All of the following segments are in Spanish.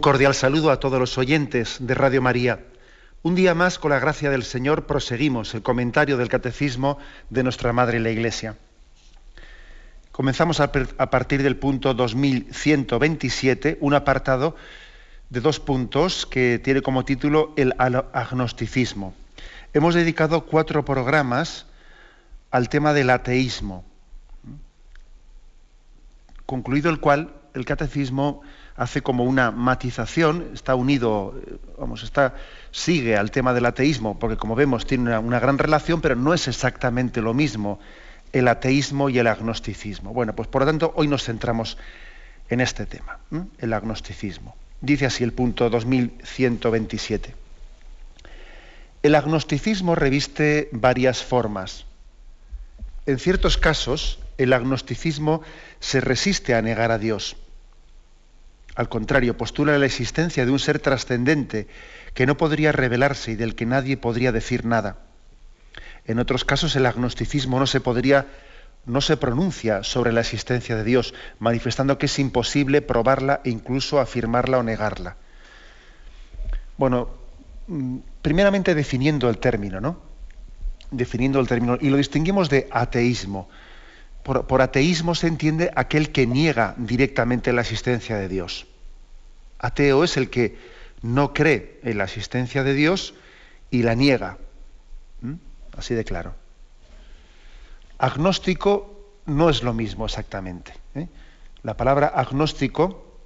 Un cordial saludo a todos los oyentes de Radio María. Un día más, con la gracia del Señor, proseguimos el comentario del Catecismo de nuestra Madre la Iglesia. Comenzamos a partir del punto 2127, un apartado de dos puntos que tiene como título el agnosticismo. Hemos dedicado cuatro programas al tema del ateísmo, concluido el cual el catecismo hace como una matización, está unido, vamos, está, sigue al tema del ateísmo, porque como vemos tiene una, gran relación, pero no es exactamente lo mismo el ateísmo y el agnosticismo. Bueno, pues por lo tanto hoy nos centramos en este tema, el agnosticismo. Dice así el punto 2127. El agnosticismo reviste varias formas. En ciertos casos, el agnosticismo se resiste a negar a Dios al contrario, postula la existencia de un ser trascendente que no podría revelarse y del que nadie podría decir nada. En otros casos el agnosticismo no se podría no se pronuncia sobre la existencia de Dios, manifestando que es imposible probarla e incluso afirmarla o negarla. Bueno, mm, primeramente definiendo el término, ¿no? Definiendo el término, y lo distinguimos de ateísmo. por ateísmo se entiende aquel que niega directamente la existencia de Dios. Ateo es el que no cree en la existencia de Dios y la niega. ¿Mm? Así de claro. Agnóstico no es lo mismo exactamente. ¿eh? La palabra agnóstico,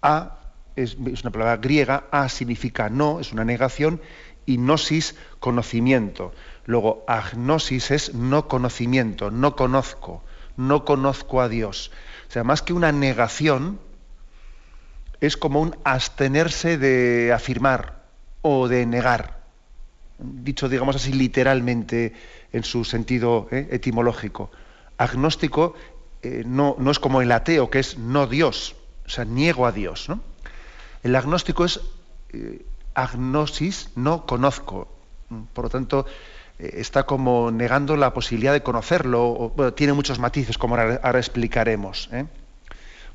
a, es, una palabra griega, a significa no, es una negación, y gnosis, conocimiento. Luego, agnosis es no conocimiento, no conozco, no conozco a Dios. O sea, más que una negación, es como un abstenerse de afirmar o de negar, dicho, digamos así, literalmente en su sentido eh, etimológico. Agnóstico eh, no, no, es como el ateo, que es no Dios, o sea, niego a Dios. El agnóstico es eh, agnosis, no conozco. Por lo tanto, está como negando la posibilidad de conocerlo. tiene muchos matices, como ahora, explicaremos.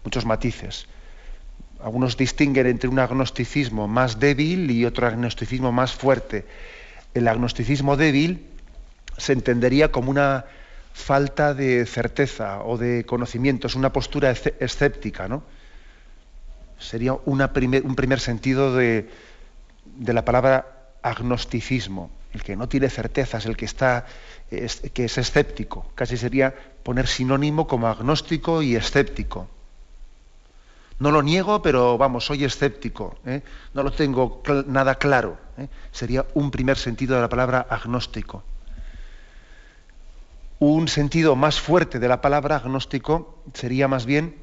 Muchos matices algunos distinguen entre un agnosticismo más débil y otro agnosticismo más fuerte. El agnosticismo débil se entendería como una falta de certeza o de conocimiento, es una postura escéptica, ¿no? Sería un primer sentido de, la palabra agnosticismo, el que no tiene certezas, el que está que es escéptico. Casi sería poner sinónimo como agnóstico y escéptico. No lo niego, pero vamos, soy escéptico, ¿eh? no lo tengo nada claro. ¿eh? Sería un primer sentido de la palabra agnóstico. Un sentido más fuerte de la palabra agnóstico sería más bien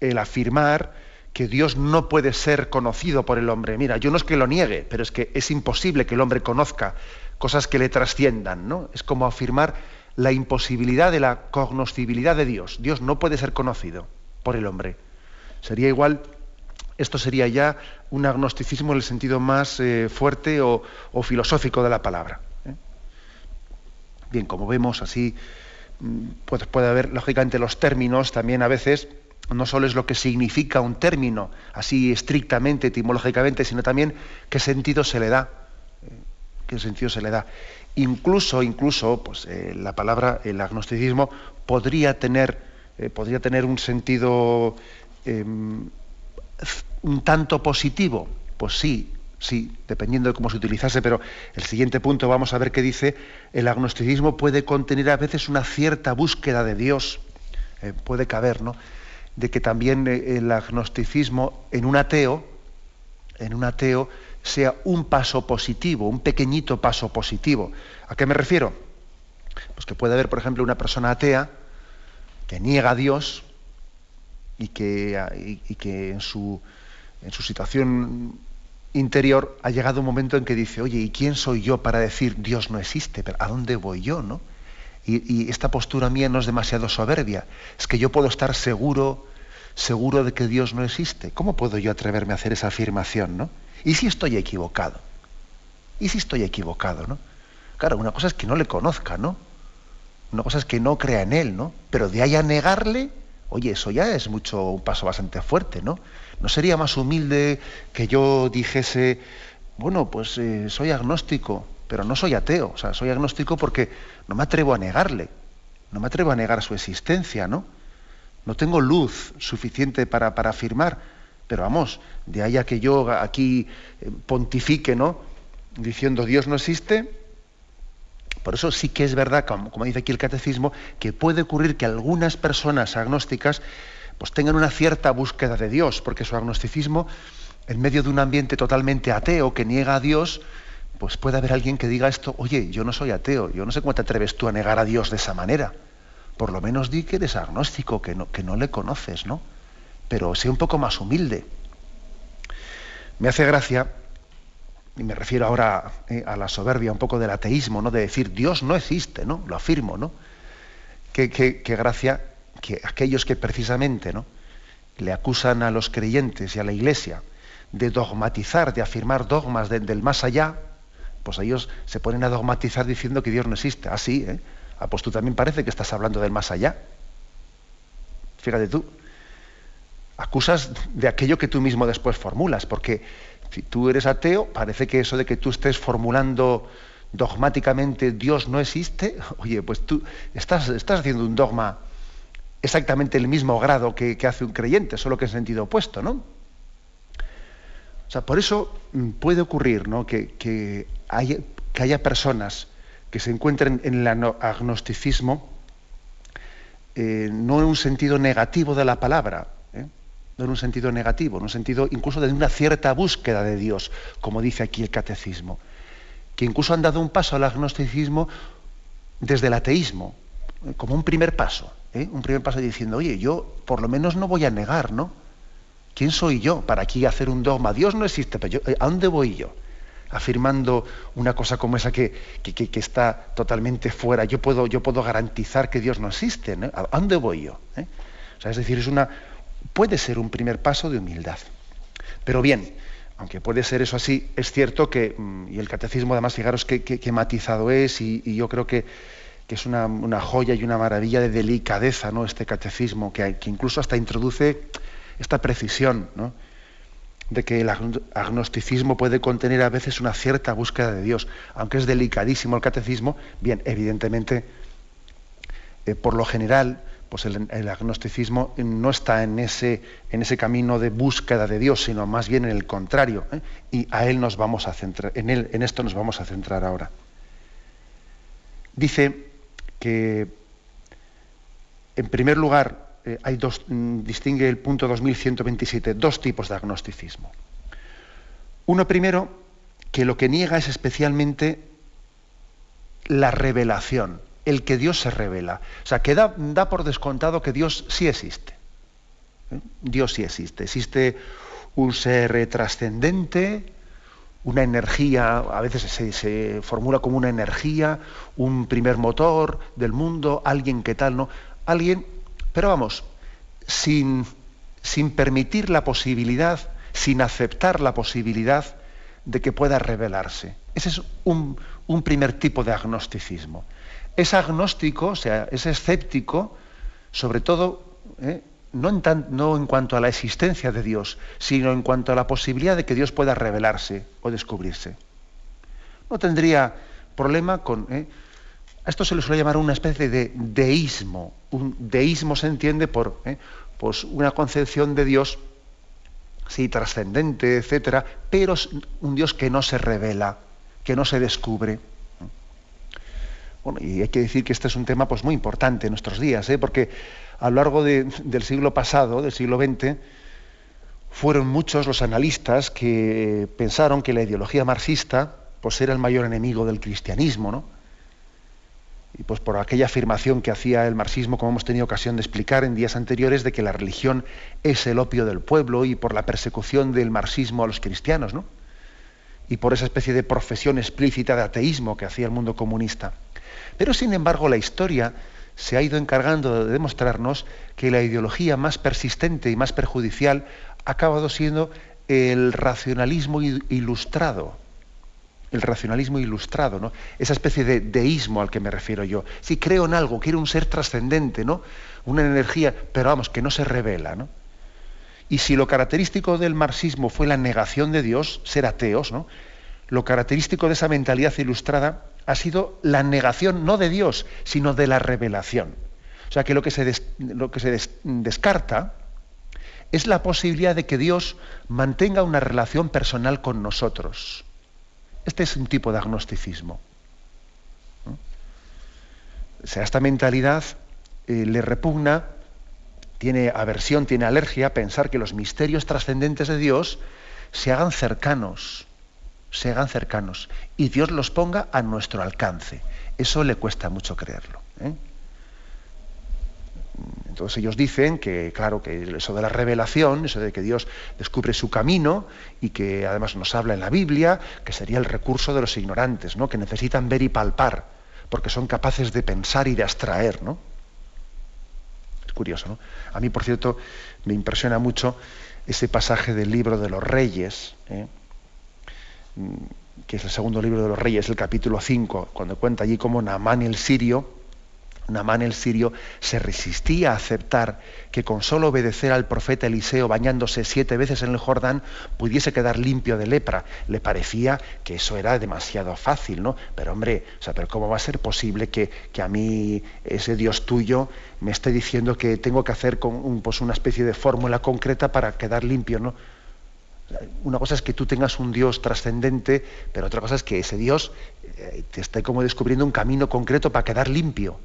el afirmar que Dios no puede ser conocido por el hombre. Mira, yo no es que lo niegue, pero es que es imposible que el hombre conozca cosas que le trasciendan, ¿no? Es como afirmar la imposibilidad de la cognoscibilidad de Dios. Dios no puede ser conocido por el hombre. Sería igual, esto sería ya un agnosticismo en el sentido más eh, fuerte o, filosófico de la palabra. ¿eh? Bien, como vemos así, mm, pues puede haber, lógicamente, los términos también a veces no solo es lo que significa un término, así estrictamente, etimológicamente, sino también qué sentido se le da. ¿eh? ¿Qué sentido se le da? Incluso, incluso, pues la palabra, el agnosticismo, podría tener, podría tener un sentido Em, un tanto positivo? Pues sí, sí, dependiendo de cómo se utilizase, pero el siguiente punto vamos a ver qué dice, el agnosticismo puede contener a veces una cierta búsqueda de Dios, eh, puede caber, ¿no? De que también eh, el agnosticismo en un ateo, en un ateo, sea un paso positivo, un pequeñito paso positivo. ¿A qué me refiero? Pues que puede haber, por ejemplo, una persona atea que niega a Dios, y que, que en, su, en su situación interior, ha llegado un momento en que dice, oye, ¿y quién soy yo para decir Dios no existe? ¿Pero ¿A dónde voy yo? ¿no? Y, esta postura mía no es demasiado soberbia. Es que yo puedo estar seguro, seguro de que Dios no existe. ¿Cómo puedo yo atreverme a hacer esa afirmación? ¿no? ¿Y si estoy equivocado? ¿Y si estoy equivocado? ¿no? Claro, una cosa es que no le conozca, ¿no? Una cosa es que no crea en él, ¿no? Pero de ahí a negarle, oye, eso ya es mucho, un paso bastante fuerte, ¿no? ¿No sería más humilde que yo dijese, bueno, pues eh, soy agnóstico, pero no soy ateo? O sea, soy agnóstico porque no me atrevo a negarle, no me atrevo a negar su existencia, ¿no? No tengo luz suficiente para, para afirmar, pero vamos, de ahí a que yo aquí eh, pontifique, ¿no? Diciendo Dios no existe, por eso sí que es verdad, como, dice aquí el catecismo, que puede ocurrir que algunas personas agnósticas pues tengan una cierta búsqueda de Dios, porque su agnosticismo, en medio de un ambiente totalmente ateo que niega a Dios, pues puede haber alguien que diga esto, oye, yo no soy ateo, yo no sé cómo te atreves tú a negar a Dios de esa manera. Por lo menos di que eres agnóstico, que no, que no le conoces, ¿no? Pero sé un poco más humilde. Me hace gracia, y me refiero ahora eh, a la soberbia un poco del ateísmo, ¿no? De decir, Dios no existe, ¿no? Lo afirmo, ¿no? Qué, gracia que aquellos que precisamente ¿no? le acusan a los creyentes y a la iglesia de dogmatizar, de afirmar dogmas del más allá, pues ellos se ponen a dogmatizar diciendo que Dios no existe. Así, ¿eh? Ah, pues tú también parece que estás hablando del más allá. Fíjate tú. Acusas de aquello que tú mismo después formulas, porque si tú eres ateo, parece que eso de que tú estés formulando dogmáticamente Dios no existe, oye, pues tú estás, estás haciendo un dogma exactamente el mismo grado que, hace un creyente, solo que en sentido opuesto, ¿no? O sea, por eso mm, puede ocurrir ¿no? que, que, haya, personas que se encuentren en el agnosticismo eh, no en un sentido negativo de la palabra. No en un sentido negativo, en un sentido incluso de una cierta búsqueda de Dios, como dice aquí el catecismo, que incluso han dado un paso al agnosticismo desde el ateísmo, eh, como un primer paso. ¿eh? un primer paso diciendo, oye, yo por lo menos no voy a negar, ¿no? ¿Quién soy yo para aquí hacer un dogma? Dios no existe, pero yo, ¿a dónde voy yo? Afirmando una cosa como esa que, que, está totalmente fuera. Yo puedo, yo puedo garantizar que Dios no existe. ¿no? ¿A dónde voy yo? ¿Eh? O sea, es decir, es una, puede ser un primer paso de humildad. Pero bien, aunque puede ser eso así, es cierto que, mm, y el catecismo además, fijaros qué, matizado es, y yo creo que que es una, joya y una maravilla de delicadeza, ¿no? Este catecismo, que, que incluso hasta introduce esta precisión, ¿no? de que el agnosticismo puede contener a veces una cierta búsqueda de Dios, aunque es delicadísimo el catecismo, bien, evidentemente, eh, por lo general, pues el, agnosticismo no está en ese, en ese camino de búsqueda de Dios, sino más bien en el contrario, ¿eh? y a él nos vamos a centrar, en él, en esto nos vamos a centrar ahora. Dice que, en primer lugar, eh, hay dos, mm, distingue el punto 2127, dos tipos de agnosticismo. Uno primero, que lo que niega es especialmente la revelación, el que Dios se revela. O sea, que da, por descontado que Dios sí existe. ¿eh? Dios sí existe. Existe un ser trascendente, una energía, a veces se, formula como una energía, un primer motor del mundo, alguien que tal, ¿no? Alguien, pero vamos, sin, sin permitir la posibilidad, sin aceptar la posibilidad de que pueda revelarse. Ese es un, un primer tipo de agnosticismo. Es agnóstico, o sea, es escéptico, sobre todo, ¿eh? no en, cuanto a la existencia de Dios, sino en cuanto a la posibilidad de que Dios pueda revelarse o descubrirse. No tendría problema con... ¿eh? A esto se le suele llamar una especie de deísmo. Un deísmo se entiende por ¿eh? pues una concepción de Dios, sí, trascendente, etcétera, pero un Dios que no se revela, que no se descubre. Y hay que decir que este es un tema pues, muy importante en nuestros días, ¿eh? porque a lo largo del siglo pasado, del siglo XX, fueron muchos los analistas que pensaron que la ideología marxista pues, era el mayor enemigo del cristianismo. ¿no? y pues por aquella afirmación que hacía el marxismo, como hemos tenido ocasión de explicar en días anteriores, de que la religión es el opio del pueblo y por la persecución del marxismo a los cristianos, ¿no? Y por esa especie de profesión explícita de ateísmo que hacía el mundo comunista. Pero sin embargo la historia se ha ido encargando de demostrarnos que la ideología más persistente y más perjudicial ha acabado siendo el racionalismo ilustrado el racionalismo ilustrado, ¿no? Esa especie de deísmo al que me refiero yo. Si creo en algo, quiero un ser trascendente, ¿no? Una energía, pero vamos, que no se revela. Y si lo característico del marxismo fue la negación de Dios, ser ateos, ¿no? Lo característico de esa mentalidad ilustrada ha sido la negación no de Dios, sino de la revelación. O sea que lo que se, lo que se descarta es la posibilidad de que Dios mantenga una relación personal con nosotros. Este es un tipo de agnosticismo. O sea, esta mentalidad eh, le repugna, tiene aversión, tiene alergia a pensar que los misterios trascendentes de Dios se hagan cercanos, se hagan cercanos, y Dios los ponga a nuestro alcance. Eso le cuesta mucho creerlo. ¿eh? Entonces ellos dicen que, claro, que eso de la revelación, eso de que Dios descubre su camino y que además nos habla en la Biblia, que sería el recurso de los ignorantes, ¿no? que necesitan ver y palpar, porque son capaces de pensar y de abstraer. ¿no? Es curioso, ¿no? A mí, por cierto, me impresiona mucho ese pasaje del libro de los reyes, ¿eh? Que es el segundo libro de los reyes, el capítulo 5, cuando cuenta allí cómo Naamán el sirio, el sirio se resistía a aceptar que con solo obedecer al profeta Eliseo bañándose siete veces en el Jordán pudiese quedar limpio de lepra. Le parecía que eso era demasiado fácil, ¿no? Pero hombre, o sea, pero ¿cómo va a ser posible que, a mí ese Dios tuyo me esté diciendo que tengo que hacer con un, pues una especie de fórmula concreta para quedar limpio, ¿no? Una cosa es que tú tengas un Dios trascendente, pero otra cosa es que ese Dios eh, te esté como descubriendo un camino concreto para quedar limpio.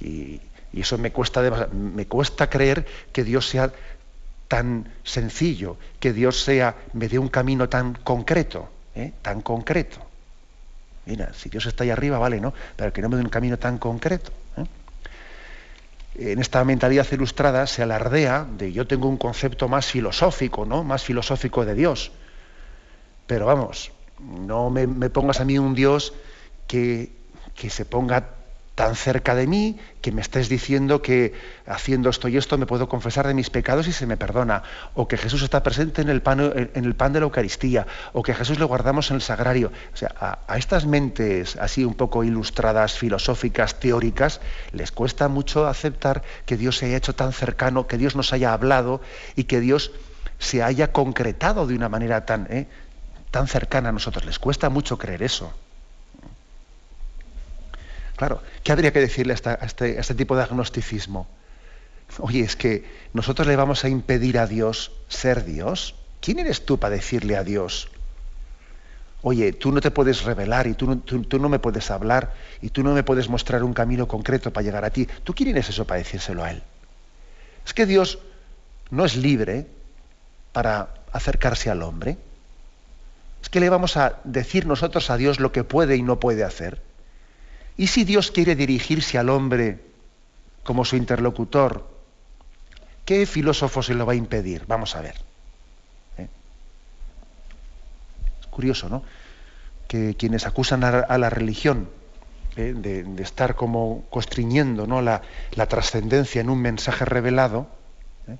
Y, eso me cuesta, me cuesta creer que Dios sea tan sencillo, que Dios sea, me dé un camino tan concreto, ¿eh? tan concreto. Mira, si Dios está ahí arriba, vale, ¿no? Pero que no me dé un camino tan concreto. ¿eh? En esta mentalidad ilustrada se alardea de yo tengo un concepto más filosófico, ¿no? Más filosófico de Dios. Pero vamos, no me, pongas a mí un Dios que, que se ponga tan cerca de mí que me estés diciendo que haciendo esto y esto me puedo confesar de mis pecados y se me perdona, o que Jesús está presente en el pan, en el pan de la Eucaristía, o que Jesús le guardamos en el sagrario. O sea, a, estas mentes así un poco ilustradas, filosóficas, teóricas, les cuesta mucho aceptar que Dios se haya hecho tan cercano, que Dios nos haya hablado y que Dios se haya concretado de una manera tan, ¿eh? tan cercana a nosotros. Les cuesta mucho creer eso. Claro, ¿qué habría que decirle este, a este, tipo de agnosticismo? Oye, es que nosotros le vamos a impedir a Dios ser Dios. ¿Quién eres tú para decirle a Dios? Oye, tú no te puedes revelar y tú tú no, me puedes hablar y tú no me puedes mostrar un camino concreto para llegar a ti. ¿Tú quién eres eso para decírselo a Él? Es que Dios no es libre para acercarse al hombre. Es que le vamos a decir nosotros a Dios lo que puede y no puede hacer. ¿Y si Dios quiere dirigirse al hombre como su interlocutor? ¿Qué filósofo se lo va a impedir? Vamos a ver. ¿Eh? Es curioso, ¿no? Que quienes acusan a, la religión ¿eh? de, estar como constriñendo ¿no? la, trascendencia en un mensaje revelado, ¿eh?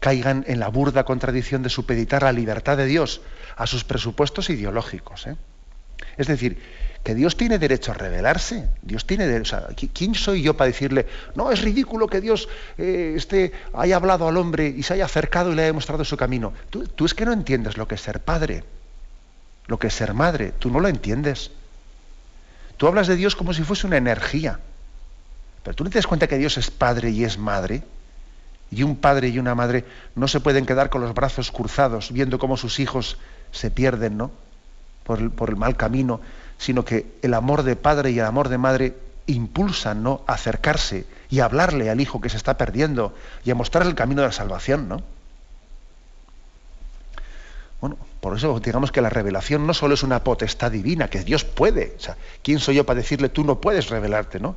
caigan en la burda contradicción de supeditar la libertad de Dios a sus presupuestos ideológicos. Es decir, que Dios tiene derecho a revelarse. Dios tiene derecho, ¿quién soy yo para decirle, no, es ridículo que Dios eh, haya hablado al hombre y se haya acercado y le haya mostrado su camino? Tú, es que no entiendes lo que es ser padre, lo que es ser madre, tú no lo entiendes. Tú hablas de Dios como si fuese una energía, pero tú no te das cuenta que Dios es padre y es madre. Y un padre y una madre no se pueden quedar con los brazos cruzados viendo cómo sus hijos se pierden, ¿no? por el, mal camino, sino que el amor de padre y el amor de madre impulsan ¿no? a acercarse y a hablarle al hijo que se está perdiendo y a mostrarle el camino de la salvación, ¿no? Bueno, por eso digamos que la revelación no solo es una potestad divina, que Dios puede. O sea, ¿quién soy yo para decirle tú no puedes revelarte, no?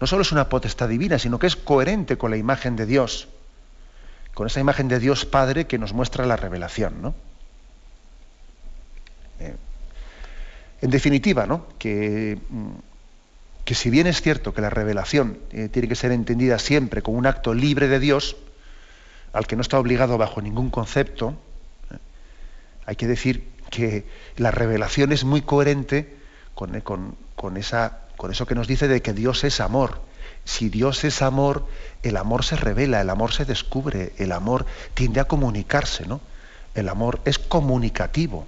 No solo es una potestad divina, sino que es coherente con la imagen de Dios, con esa imagen de Dios Padre que nos muestra la revelación, ¿no? Eh, en definitiva, ¿no? Que, mm, que, si bien es cierto que la revelación eh, tiene que ser entendida siempre como un acto libre de Dios, al que no está obligado bajo ningún concepto, hay que decir que la revelación es muy coherente con, con, esa, con eso que nos dice de que Dios es amor. Si Dios es amor, el amor se revela, el amor se descubre, el amor tiende a comunicarse, ¿no? El amor es comunicativo.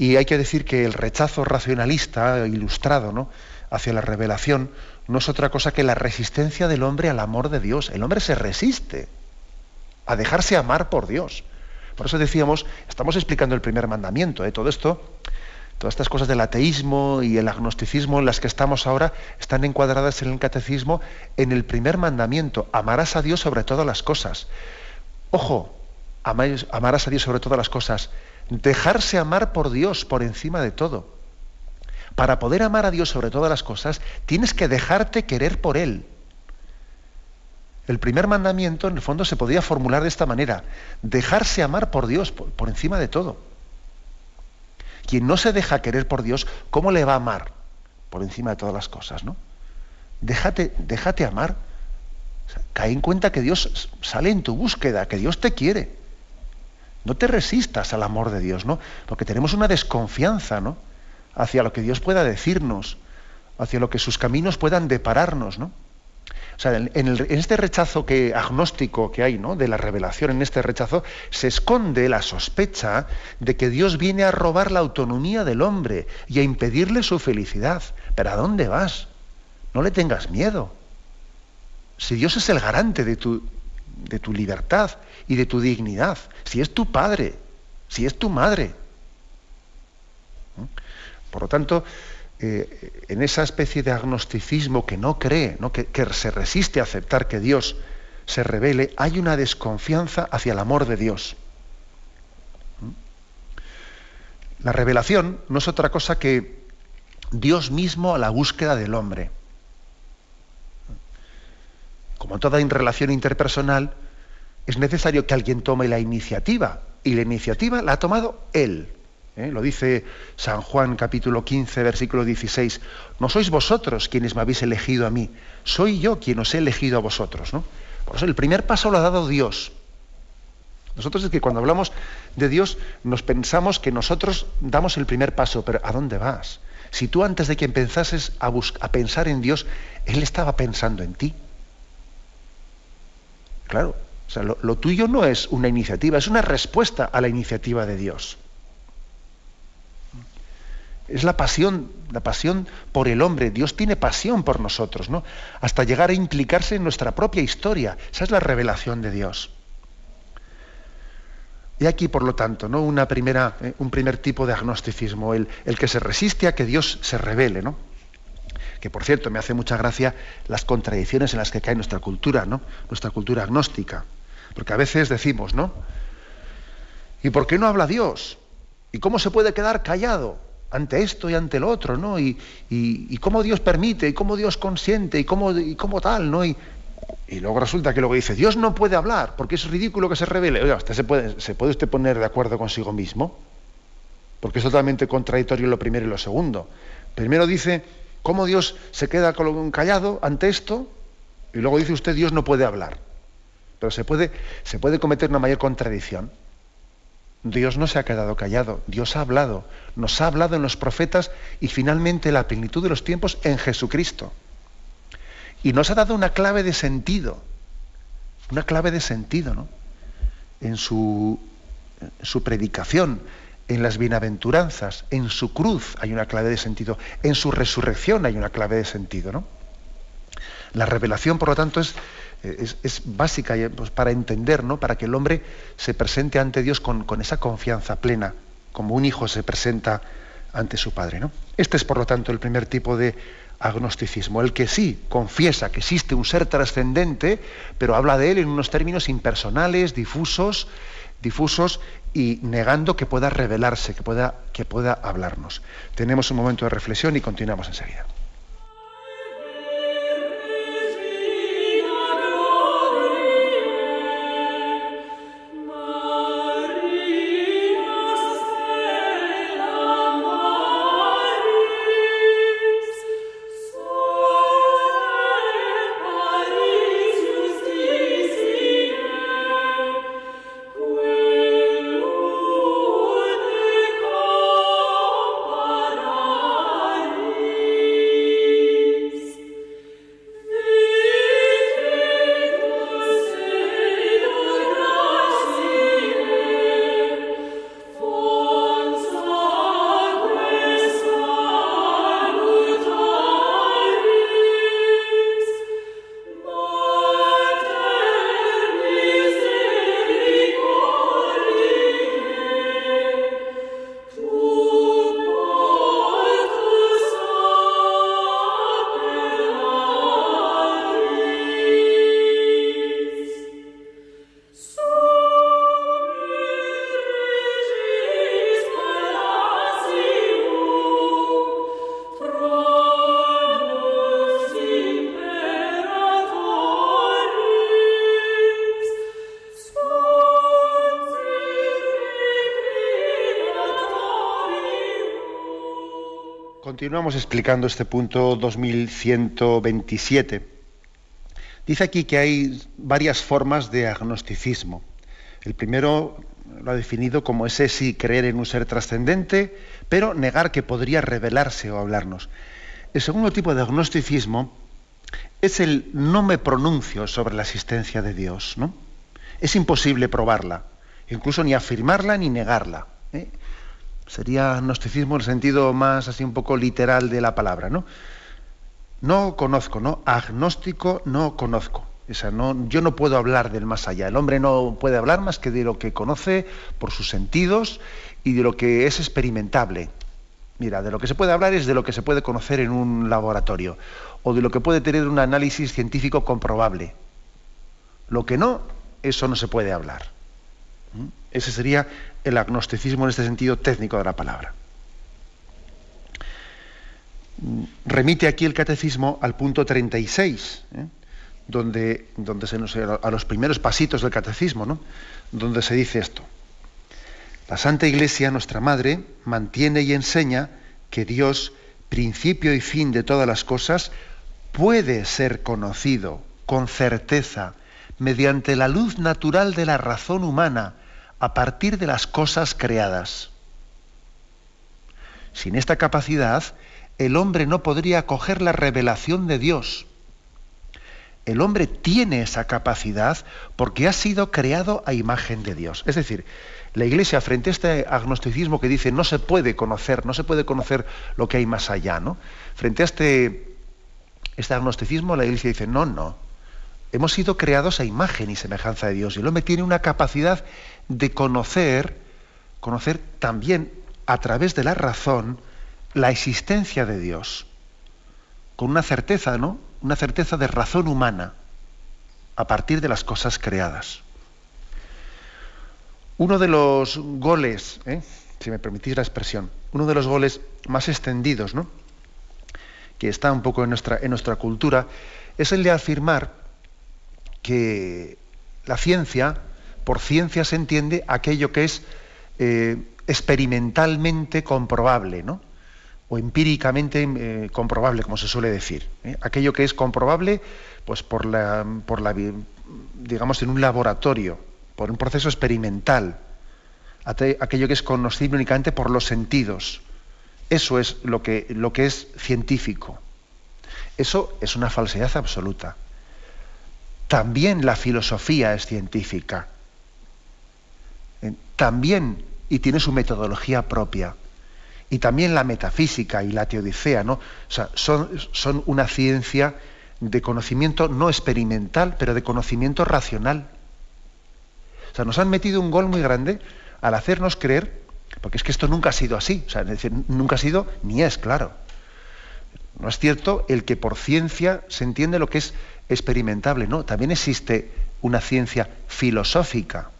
Y hay que decir que el rechazo racionalista ilustrado ¿no? hacia la revelación no es otra cosa que la resistencia del hombre al amor de Dios. El hombre se resiste a dejarse amar por Dios. Por eso decíamos, estamos explicando el primer mandamiento, ¿eh? todo esto, todas estas cosas del ateísmo y el agnosticismo en las que estamos ahora están encuadradas en el catecismo en el primer mandamiento, amarás a Dios sobre todas las cosas. Ojo, amarás a Dios sobre todas las cosas, dejarse amar por Dios por encima de todo. Para poder amar a Dios sobre todas las cosas, tienes que dejarte querer por Él. El primer mandamiento, en el fondo, se podría formular de esta manera. Dejarse amar por Dios, por, encima de todo. Quien no se deja querer por Dios, ¿cómo le va a amar? Por encima de todas las cosas, ¿no? Déjate, déjate amar. cae en cuenta que Dios sale en tu búsqueda, que Dios te quiere. No te resistas al amor de Dios, ¿no? Porque tenemos una desconfianza, ¿no? Hacia lo que Dios pueda decirnos, hacia lo que sus caminos puedan depararnos, ¿no? O sea, en, este rechazo que, agnóstico que hay ¿no? de la revelación, en este rechazo, se esconde la sospecha de que Dios viene a robar la autonomía del hombre y a impedirle su felicidad. Pero ¿a dónde vas? No le tengas miedo. Si Dios es el garante de tu, de tu libertad y de tu dignidad, si es tu padre, si es tu madre. ¿Mm? Por lo tanto, eh, en esa especie de agnosticismo que no cree, Que, se resiste a aceptar que Dios se revele, hay una desconfianza hacia el amor de Dios. ¿Mm? La revelación no es otra cosa que Dios mismo a la búsqueda del hombre. Como toda relación interpersonal, es necesario que alguien tome la iniciativa, y la iniciativa la ha tomado Él. ¿eh? Lo dice San Juan capítulo 15, versículo 16. No sois vosotros quienes me habéis elegido a mí, soy yo quien os he elegido a vosotros. ¿no? Por eso el primer paso lo ha dado Dios. Nosotros es que cuando hablamos de Dios nos pensamos que nosotros damos el primer paso, pero ¿a dónde vas? Si tú antes de que empezases a, a pensar en Dios, Él estaba pensando en ti. Claro, o sea, lo tuyo no es una iniciativa, es una respuesta a la iniciativa de Dios. Es la pasión, la pasión por el hombre. Dios tiene pasión por nosotros, ¿no? Hasta llegar a implicarse en nuestra propia historia. Esa es la revelación de Dios. Y aquí, por lo tanto, ¿no? Una primera, eh, un primer tipo de agnosticismo, el, el, que se resiste a que Dios se revele, ¿no? Que por cierto, me hace mucha gracia las contradicciones en las que cae nuestra cultura, ¿no? Nuestra cultura agnóstica. Porque a veces decimos, ¿no? ¿Y por qué no habla Dios? ¿Y cómo se puede quedar callado? ante esto y ante lo otro, ¿no? Y, cómo Dios permite, y cómo Dios consiente, y cómo, y cómo tal, ¿no? Y, luego resulta que luego dice, Dios no puede hablar, porque es ridículo que se revele. Oiga, usted se ¿se puede usted poner de acuerdo consigo mismo? Porque es totalmente contradictorio lo primero y lo segundo. Primero dice, ¿cómo Dios se queda callado ante esto? Y luego dice usted, Dios no puede hablar. Pero se puede, se puede cometer una mayor contradicción. Dios no se ha quedado callado, Dios ha hablado, nos ha hablado en los profetas y finalmente la plenitud de los tiempos en Jesucristo. Y nos ha dado una clave de sentido, una clave de sentido, ¿no? En su, en su predicación, en las bienaventuranzas, en su cruz hay una clave de sentido, en su resurrección hay una clave de sentido, ¿no? La revelación, por lo tanto, es es, básica pues, para entender, ¿no? para que el hombre se presente ante Dios con, esa confianza plena, como un hijo se presenta ante su padre. ¿no? Este es, por lo tanto, el primer tipo de agnosticismo, el que sí confiesa que existe un ser trascendente, pero habla de él en unos términos impersonales, difusos, difusos y negando que pueda revelarse, que pueda, que pueda hablarnos. Tenemos un momento de reflexión y continuamos enseguida. Continuamos explicando este punto 2127. Dice aquí que hay varias formas de agnosticismo. El primero lo ha definido como ese sí creer en un ser trascendente, pero negar que podría revelarse o hablarnos. El segundo tipo de agnosticismo es el no me pronuncio sobre la existencia de Dios. ¿no? Es imposible probarla, incluso ni afirmarla ni negarla. Sería agnosticismo en el sentido más así un poco literal de la palabra, ¿no? No conozco, ¿no? Agnóstico no conozco. Esa, no, yo no puedo hablar del más allá. El hombre no puede hablar más que de lo que conoce por sus sentidos y de lo que es experimentable. Mira, de lo que se puede hablar es de lo que se puede conocer en un laboratorio o de lo que puede tener un análisis científico comprobable. Lo que no, eso no se puede hablar. ¿Mm? Ese sería el agnosticismo en este sentido técnico de la palabra. Remite aquí el catecismo al punto 36, ¿eh? donde, donde se nos, a los primeros pasitos del catecismo, ¿no? donde se dice esto. La Santa Iglesia, nuestra Madre, mantiene y enseña que Dios, principio y fin de todas las cosas, puede ser conocido con certeza mediante la luz natural de la razón humana, a partir de las cosas creadas. Sin esta capacidad, el hombre no podría acoger la revelación de Dios. El hombre tiene esa capacidad porque ha sido creado a imagen de Dios. Es decir, la Iglesia frente a este agnosticismo que dice no se puede conocer, no se puede conocer lo que hay más allá, ¿no? Frente a este, este agnosticismo, la Iglesia dice no, no. Hemos sido creados a imagen y semejanza de Dios y el hombre tiene una capacidad de conocer, conocer también a través de la razón la existencia de Dios, con una certeza, ¿no? Una certeza de razón humana a partir de las cosas creadas. Uno de los goles, ¿eh? si me permitís la expresión, uno de los goles más extendidos, ¿no? que está un poco en nuestra, en nuestra cultura, es el de afirmar que la ciencia por ciencia se entiende aquello que es eh, experimentalmente comprobable, ¿no? o empíricamente eh, comprobable, como se suele decir. ¿eh? Aquello que es comprobable, pues por la, por la, digamos, en un laboratorio, por un proceso experimental. Aquello que es conocible únicamente por los sentidos. Eso es lo que, lo que es científico. Eso es una falsedad absoluta. También la filosofía es científica también, y tiene su metodología propia. Y también la metafísica y la teodicea, ¿no? son, son una ciencia de conocimiento no experimental, pero de conocimiento racional. O sea, nos han metido un gol muy grande al hacernos creer, porque es que esto nunca ha sido así, o sea, nunca ha sido ni es, claro. No es cierto el que por ciencia se entiende lo que es experimentable, no, también existe una ciencia filosófica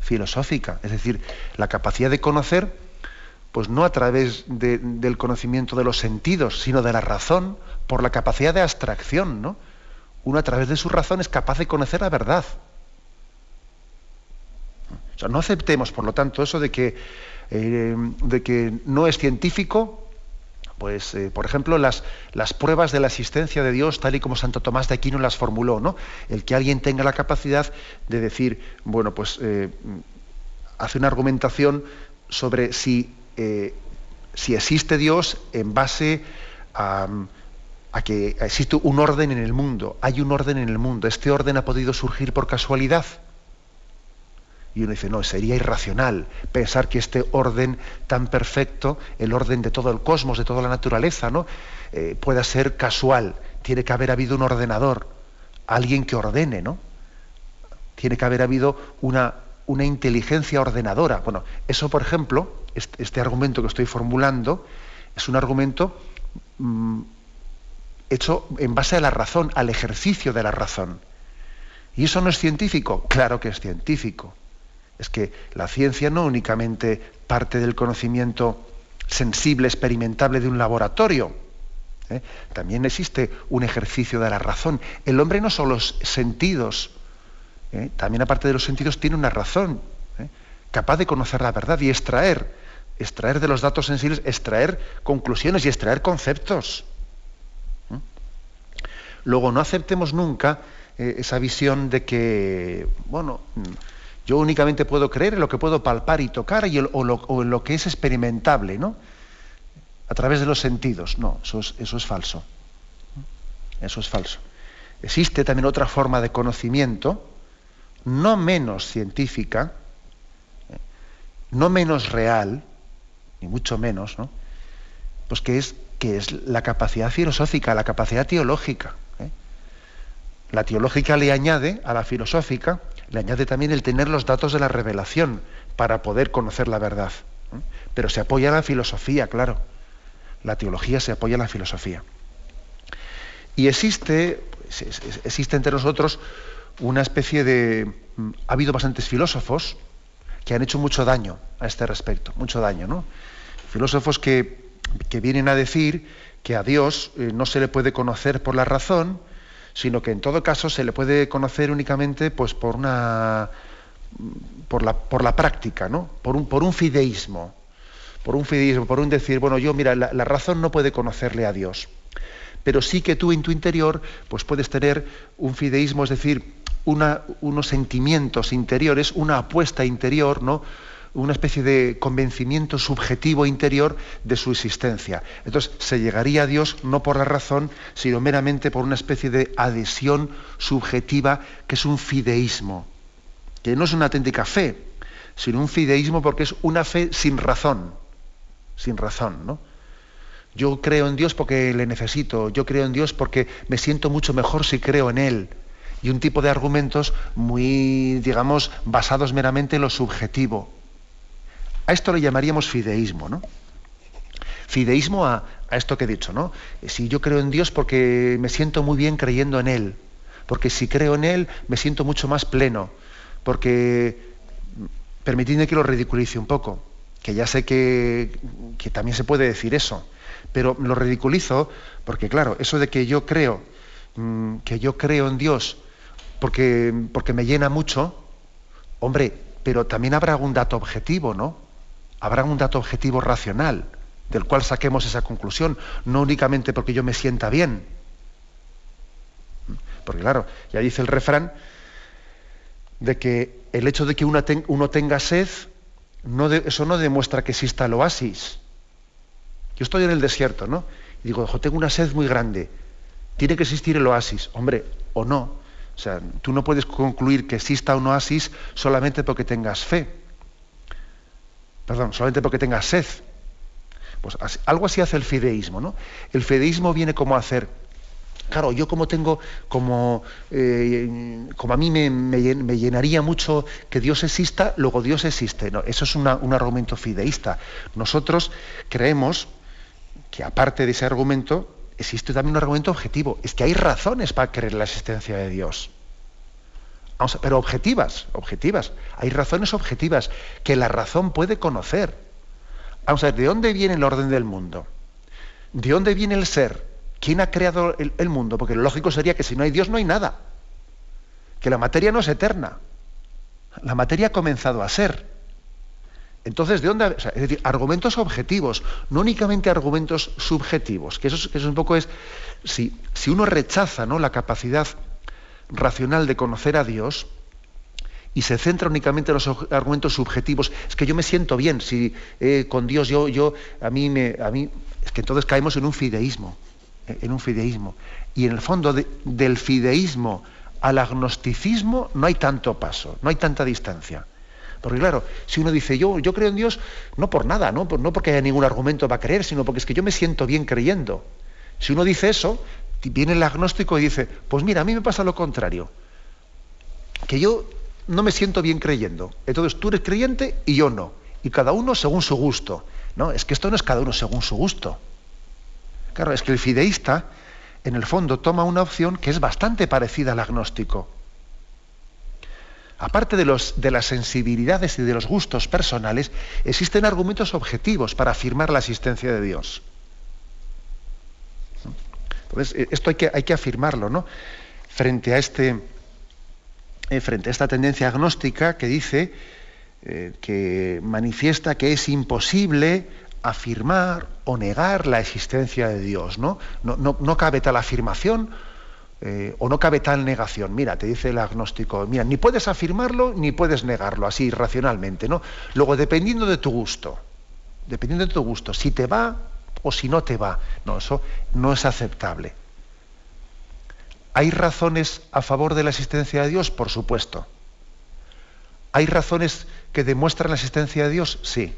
filosófica, es decir, la capacidad de conocer, pues no a través del conocimiento de los sentidos, sino de la razón, por la capacidad de abstracción, ¿no? Uno a través de su razón es capaz de conocer la verdad. O sea, no aceptemos, por lo tanto, eso de que, eh, de que no es científico pues, eh, por ejemplo, las, las, pruebas de la existencia de Dios, tal y como Santo Tomás de Aquino las formuló, ¿no? El que alguien tenga la capacidad de decir, bueno, pues eh, hace una argumentación sobre si, eh, si existe Dios en base a, a que existe un orden en el mundo, hay un orden en el mundo, este orden ha podido surgir por casualidad. Y uno dice, no, sería irracional pensar que este orden tan perfecto, el orden de todo el cosmos, de toda la naturaleza, ¿no? Eh, pueda ser casual. Tiene que haber habido un ordenador, alguien que ordene, ¿no? Tiene que haber habido una, una inteligencia ordenadora. Bueno, eso, por ejemplo, este, argumento que estoy formulando, es un argumento mm, hecho en base a la razón, al ejercicio de la razón. ¿Y eso no es científico? Claro que es científico es que la ciencia no únicamente parte del conocimiento sensible, experimentable de un laboratorio. ¿eh? También existe un ejercicio de la razón. El hombre no solo los sentidos, ¿eh? también aparte de los sentidos tiene una razón, ¿eh? capaz de conocer la verdad y extraer, extraer de los datos sensibles, extraer conclusiones y extraer conceptos. Luego, no aceptemos nunca esa visión de que, bueno, yo únicamente puedo creer en lo que puedo palpar y tocar y o, en lo que es experimentable, ¿no? A través de los sentidos. No, eso es, falso. Eso es falso. Existe también otra forma de conocimiento, no menos científica, no menos real, ni mucho menos, ¿no? Pues que es, que es la capacidad filosófica, la capacidad teológica. ¿eh? La teológica le añade a la filosófica le añade también el tener los datos de la revelación para poder conocer la verdad. Pero se apoya la filosofía, claro. La teología se apoya en la filosofía. Y existe, existe entre nosotros una especie de... Mm, ha habido bastantes filósofos que han hecho mucho daño a este respecto, mucho daño, ¿no? Filósofos que, que vienen a decir que a Dios eh, no se le puede conocer por la razón, sino que en todo caso se le puede conocer únicamente pues, por, una, por, la, por la práctica, ¿no? por, un, por un fideísmo, por un fideísmo, por un decir, bueno, yo, mira, la, razón no puede conocerle a Dios, pero sí que tú en tu interior pues puedes tener un fideísmo, es decir, unos sentimientos interiores, una apuesta interior, ¿no? Una especie de convencimiento subjetivo interior de su existencia. Entonces se llegaría a Dios no por la razón, sino meramente por una especie de adhesión subjetiva que es un fideísmo, que no es una auténtica fe, sino un fideísmo porque es una fe sin razón, sin razón, ¿no? Yo creo en Dios porque le necesito, yo creo en Dios porque me siento mucho mejor si creo en Él. Y un tipo de argumentos muy, digamos, basados meramente en lo subjetivo. A esto le llamaríamos fideísmo, ¿no? Fideísmo a, esto que he dicho, ¿no? Si yo creo en Dios porque me siento muy bien creyendo en Él, porque si creo en Él me siento mucho más pleno, porque permitidme que lo ridiculice un poco, que ya sé que, que también se puede decir eso, pero lo ridiculizo porque, claro, eso de que yo creo, mm, que yo creo en Dios porque, porque me llena mucho, hombre, pero también habrá algún dato objetivo, ¿no? Habrá un dato objetivo racional del cual saquemos esa conclusión, no únicamente porque yo me sienta bien. Porque claro, ya dice el refrán de que el hecho de que uno, tenga sed, eso no demuestra que exista el oasis. Yo estoy en el desierto, ¿no? Y digo, tengo una sed muy grande. Tiene que existir el oasis, hombre, o no. O sea, tú no puedes concluir que exista un oasis solamente porque tengas fe perdón, solamente porque tenga sed. Pues algo así hace el fideísmo, ¿no? El fideísmo viene como a hacer, claro, yo como tengo, como, eh, como a mí me, llenaría mucho que Dios exista, luego Dios existe. Eso es un argumento fideísta. Nosotros creemos que aparte de ese argumento, existe también un argumento objetivo. Es que hay razones para creer la existencia de Dios. Pero objetivas, objetivas. Hay razones objetivas que la razón puede conocer. Vamos a ver, ¿de dónde viene el orden del mundo? ¿De dónde viene el ser? ¿Quién ha creado el, mundo? Porque lo lógico sería que si no hay Dios no hay nada. Que la materia no es eterna. La materia ha comenzado a ser. Entonces, ¿de dónde? es decir, argumentos objetivos, no únicamente argumentos subjetivos, que eso, es un poco es, si, si uno rechaza ¿no? la capacidad racional de conocer a Dios y se centra únicamente en los argumentos subjetivos, es que yo me siento bien, si eh, con Dios yo, yo, a mí me, a mí, es que entonces caemos en un fideísmo, eh, en un fideísmo. Y en el fondo del fideísmo al agnosticismo no hay tanto paso, no hay tanta distancia. Porque claro, si uno dice, yo, yo creo en Dios, no por nada, ¿no? no porque haya ningún argumento para creer, sino porque es que yo me siento bien creyendo. Si uno dice eso, viene el agnóstico y dice, pues mira, a mí me pasa lo contrario, que yo no me siento bien creyendo. Entonces tú eres creyente y yo no. Y cada uno según su gusto. No, es que esto no es cada uno según su gusto. Claro, es que el fideísta, en el fondo, toma una opción que es bastante parecida al agnóstico aparte de, los, de las sensibilidades y de los gustos personales, existen argumentos objetivos para afirmar la existencia de Dios. Entonces, eh, esto hay que, hay que afirmarlo, ¿no? Frente a, este, eh, frente a esta tendencia agnóstica que dice, eh, que manifiesta que es imposible afirmar o negar la existencia de Dios, ¿no? No, no, no cabe tal afirmación o no cabe tal negación. Mira, te dice el agnóstico, mira, ni puedes afirmarlo ni puedes negarlo, así racionalmente, ¿no? Luego, dependiendo de tu gusto, dependiendo de tu gusto, si te va o si no te va, no, eso no es aceptable. ¿Hay razones a favor de la existencia de Dios? Por supuesto. ¿Hay razones que demuestran la existencia de Dios? Sí.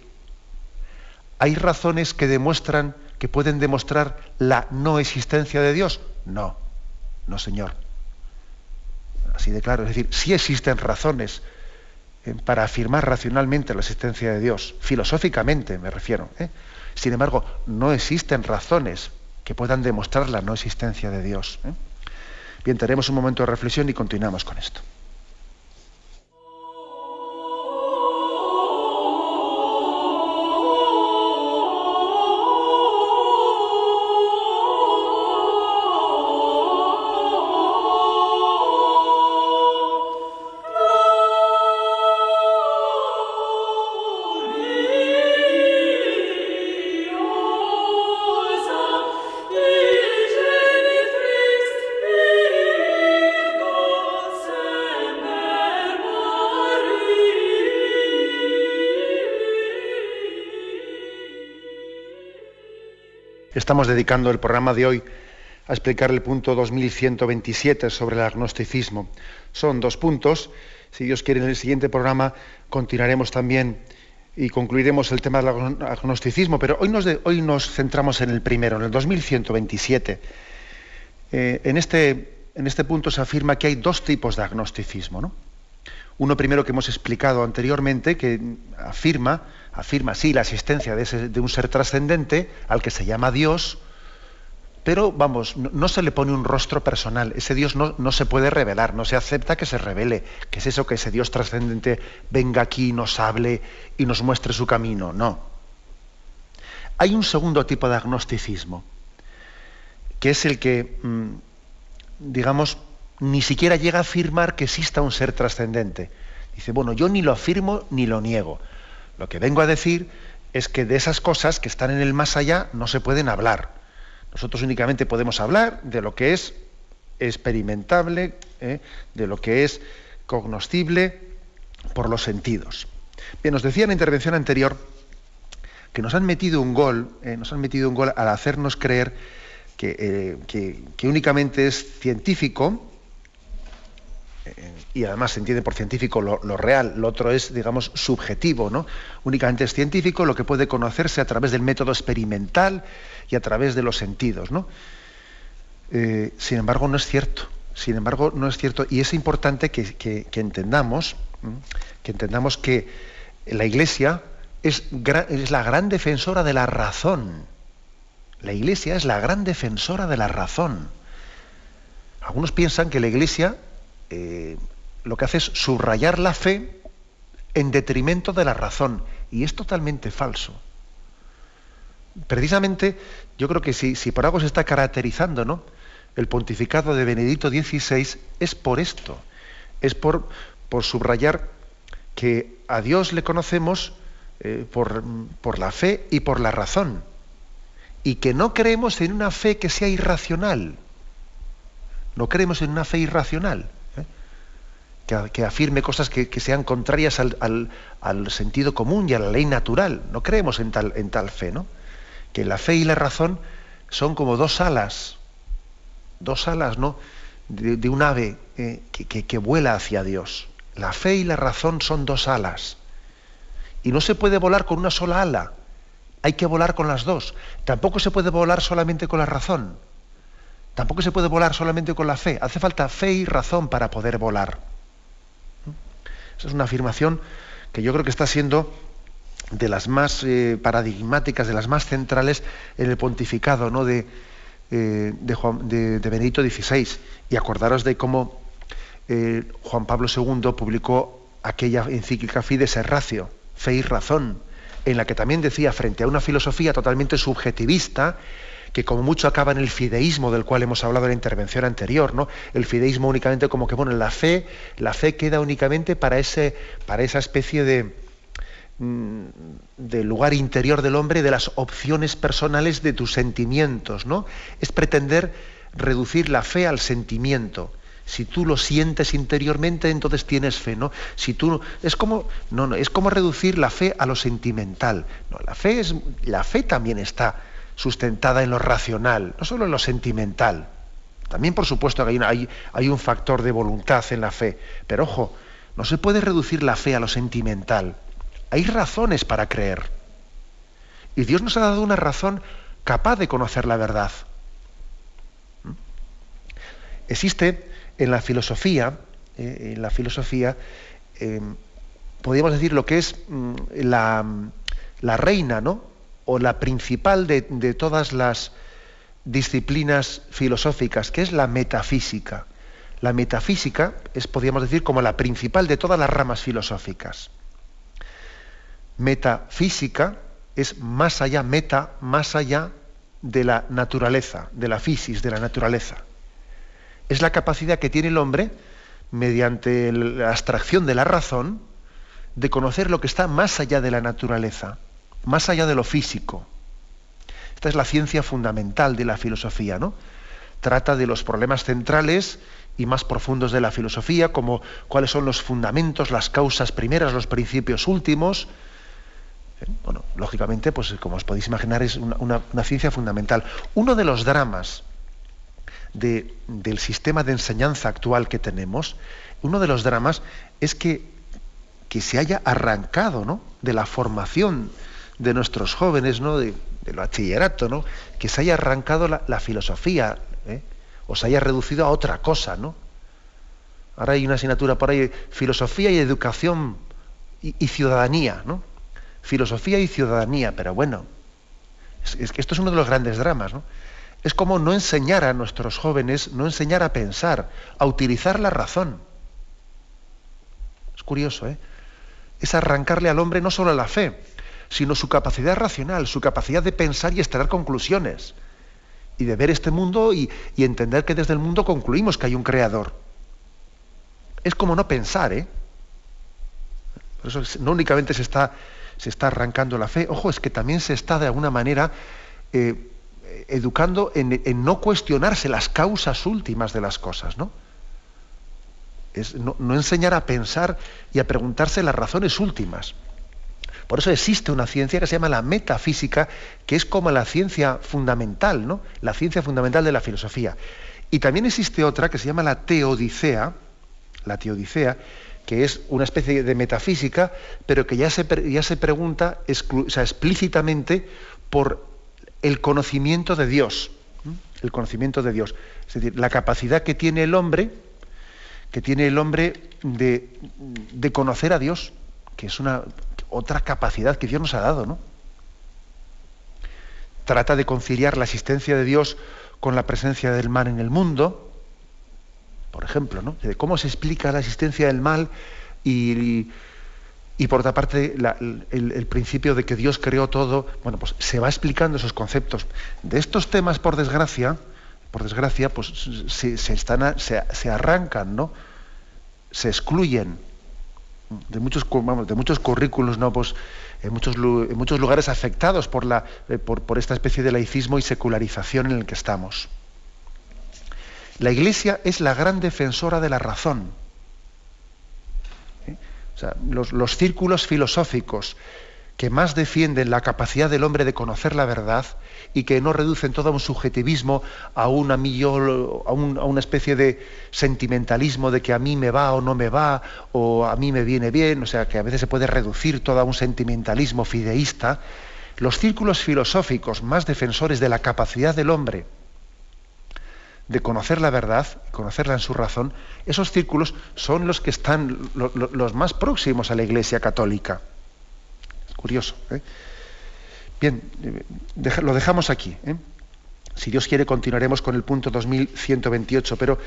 ¿Hay razones que demuestran, que pueden demostrar la no existencia de Dios? No. No, Señor. Así de claro. Es decir, sí existen razones eh, para afirmar racionalmente la existencia de Dios, filosóficamente me refiero. ¿eh? Sin embargo, no existen razones que puedan demostrar la no existencia de Dios. ¿eh? Bien, tenemos un momento de reflexión y continuamos con esto. Estamos dedicando el programa de hoy a explicar el punto 2127 sobre el agnosticismo. Son dos puntos. Si Dios quiere, en el siguiente programa continuaremos también y concluiremos el tema del agnosticismo, pero hoy nos, hoy nos centramos en el primero, en el 2127. Eh, en, este, en este punto se afirma que hay dos tipos de agnosticismo. ¿no? Uno primero que hemos explicado anteriormente, que afirma afirma sí la existencia de, un ser trascendente al que se llama Dios, pero vamos, no, se le pone un rostro personal, ese Dios no, no, se puede revelar, no se acepta que se revele, que es eso que ese Dios trascendente venga aquí, nos hable y nos muestre su camino, no. Hay un segundo tipo de agnosticismo, que es el que, mm, digamos, ni siquiera llega a afirmar que exista un ser trascendente. Dice, bueno, yo ni lo afirmo ni lo niego. Lo que vengo a decir es que de esas cosas que están en el más allá no se pueden hablar. Nosotros únicamente podemos hablar de lo que es experimentable, ¿eh? de lo que es cognoscible por los sentidos. Bien, nos decía en la intervención anterior que nos han metido un gol, ¿eh? nos han metido un gol al hacernos creer que, eh, que únicamente es científico y además se entiende por científico lo, real, lo otro es, digamos, subjetivo, ¿no? Únicamente es científico lo que puede conocerse a través del método experimental y a través de los sentidos, ¿no? Eh, sin embargo, no es cierto. Sin embargo, no es cierto. Y es importante que, entendamos, que entendamos que la Iglesia es, es la gran defensora de la razón. La Iglesia es la gran defensora de la razón. Algunos piensan que la Iglesia eh, lo que hace es subrayar la fe en detrimento de la razón. Y es totalmente falso. Precisamente, yo creo que si, si por algo se está caracterizando ¿no? el pontificado de Benedicto XVI, es por esto. Es por, por subrayar que a Dios le conocemos eh, por, por la fe y por la razón. Y que no creemos en una fe que sea irracional. No creemos en una fe irracional que, afirme cosas que, sean contrarias al, sentido común y a la ley natural. No creemos en tal, fe, ¿no? Que la fe y la razón son como dos alas, dos alas, ¿no? De, un ave eh, que, vuela hacia Dios. La fe y la razón son dos alas. Y no se puede volar con una sola ala. Hay que volar con las dos. Tampoco se puede volar solamente con la razón. Tampoco se puede volar solamente con la fe. Hace falta fe y razón para poder volar es una afirmación que yo creo que está siendo de las más eh, paradigmáticas, de las más centrales en el pontificado ¿no? de, eh, Benedicto XVI. Y acordaros de cómo eh, Juan Pablo II publicó aquella encíclica Fides Ratio, Fe y Razón, en la que también decía, frente a una filosofía totalmente subjetivista, que como mucho acaba en el fideísmo del cual hemos hablado en la intervención anterior, ¿no? El fideísmo únicamente como que, bueno, la fe, la fe queda únicamente para, ese, para esa especie de, mm, de lugar interior del hombre, de las opciones personales de tus sentimientos, ¿no? Es pretender reducir la fe al sentimiento. Si tú lo sientes interiormente, entonces tienes fe, ¿no? Si tú es como no, no, es como reducir la fe a lo sentimental. No, la fe es la fe también está sustentada en lo racional, no solo en lo sentimental. También, por supuesto, que hay, un factor de voluntad en la fe. Pero ojo, no se puede reducir la fe a lo sentimental. Hay razones para creer. Y Dios nos ha dado una razón capaz de conocer la verdad. ¿Mm? Existe en la filosofía, eh, en la filosofía, em, podríamos decir lo que es mm, la, la reina, ¿no? O la principal de, todas las disciplinas filosóficas, que es la metafísica. La metafísica es, podríamos decir, como la principal de todas las ramas filosóficas. Metafísica es más allá, meta, más allá de la naturaleza, de la fisis, de la naturaleza. Es la capacidad que tiene el hombre, mediante la abstracción de la razón, de conocer lo que está más allá de la naturaleza más allá de lo físico. Esta es la ciencia fundamental de la filosofía, ¿no? Trata de los problemas centrales y más profundos de la filosofía, como cuáles son los fundamentos, las causas primeras, los principios últimos. ¿Eh? Bueno, lógicamente, pues como os podéis imaginar, es una, ciencia fundamental. Uno de los dramas del sistema de enseñanza actual que tenemos, uno de los dramas es que, que se haya arrancado ¿no? de la formación de nuestros jóvenes, ¿no? De, del bachillerato, ¿no? Que se haya arrancado la, filosofía, ¿eh? o se haya reducido a otra cosa, ¿no? Ahora hay una asignatura por ahí, filosofía y educación y, ciudadanía, ¿no? Filosofía y ciudadanía, pero bueno, es, que esto es uno de los grandes dramas, ¿no? Es como no enseñar a nuestros jóvenes, no enseñar a pensar, a utilizar la razón. Es curioso, ¿eh? Es arrancarle al hombre no solo la fe, sino su capacidad racional, su capacidad de pensar y extraer conclusiones, y de ver este mundo y, entender que desde el mundo concluimos que hay un creador. Es como no pensar, ¿eh? Por eso no únicamente se está, se está arrancando la fe, ojo, es que también se está de alguna manera eh, educando en, no cuestionarse las causas últimas de las cosas, ¿no? Es no, no enseñar a pensar y a preguntarse las razones últimas. Por eso existe una ciencia que se llama la metafísica, que es como la ciencia fundamental, ¿no? La ciencia fundamental de la filosofía. Y también existe otra que se llama la teodicea, la teodicea, que es una especie de metafísica, pero que ya se, pregunta explícitamente por el conocimiento de Dios. El conocimiento de Dios. Es decir, la capacidad que tiene el hombre, que tiene el hombre de conocer a Dios, que es una, otra capacidad que Dios nos ha dado, ¿no? Trata de conciliar la existencia de Dios con la presencia del mal en el mundo. por ejemplo, ¿no? De cómo se explica la existencia del mal y, y, por otra parte el, principio de que Dios creó todo. Bueno, pues se va explicando esos conceptos. De estos temas, por desgracia, por desgracia, pues se, están, se, arrancan, ¿no? Se excluyen de muchos, de muchos currículos, ¿no? Pues, en muchos, en muchos lugares afectados por, la, eh, por, por esta especie de laicismo y secularización en el que estamos. La Iglesia es la gran defensora de la razón. ¿Eh? los, círculos filosóficos que más defienden la capacidad del hombre de conocer la verdad y que no reducen todo a un subjetivismo, a, una, a, una especie de sentimentalismo de que a mí me va o no me va, o a mí me viene bien, o sea, que a veces se puede reducir todo a un sentimentalismo fideísta, los círculos filosóficos más defensores de la capacidad del hombre de conocer la verdad, conocerla en su razón, esos círculos son los que están los más próximos a la Iglesia Católica. Curioso. ¿eh? Bien, lo dejamos aquí. ¿eh? Si Dios quiere, continuaremos con el punto 2128, pero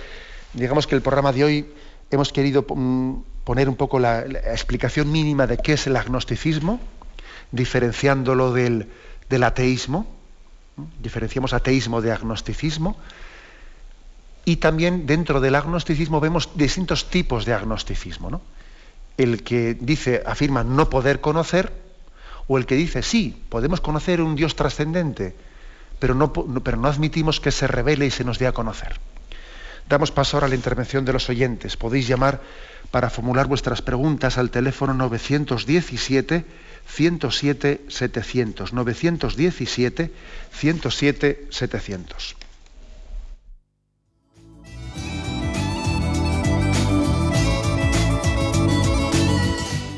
digamos que el programa de hoy hemos querido mm, poner un poco la, explicación mínima de qué es el agnosticismo, diferenciándolo del, del ateísmo. Diferenciamos ateísmo de agnosticismo y también dentro del agnosticismo vemos distintos tipos de agnosticismo. ¿no? El que dice, afirma no poder conocer, o el que dice, sí, podemos conocer un Dios trascendente, pero no, admitimos que se revele y se nos dé a conocer. Damos paso ahora a la intervención de los oyentes. Podéis llamar para formular vuestras preguntas al teléfono 917 107 700. 917 107 700.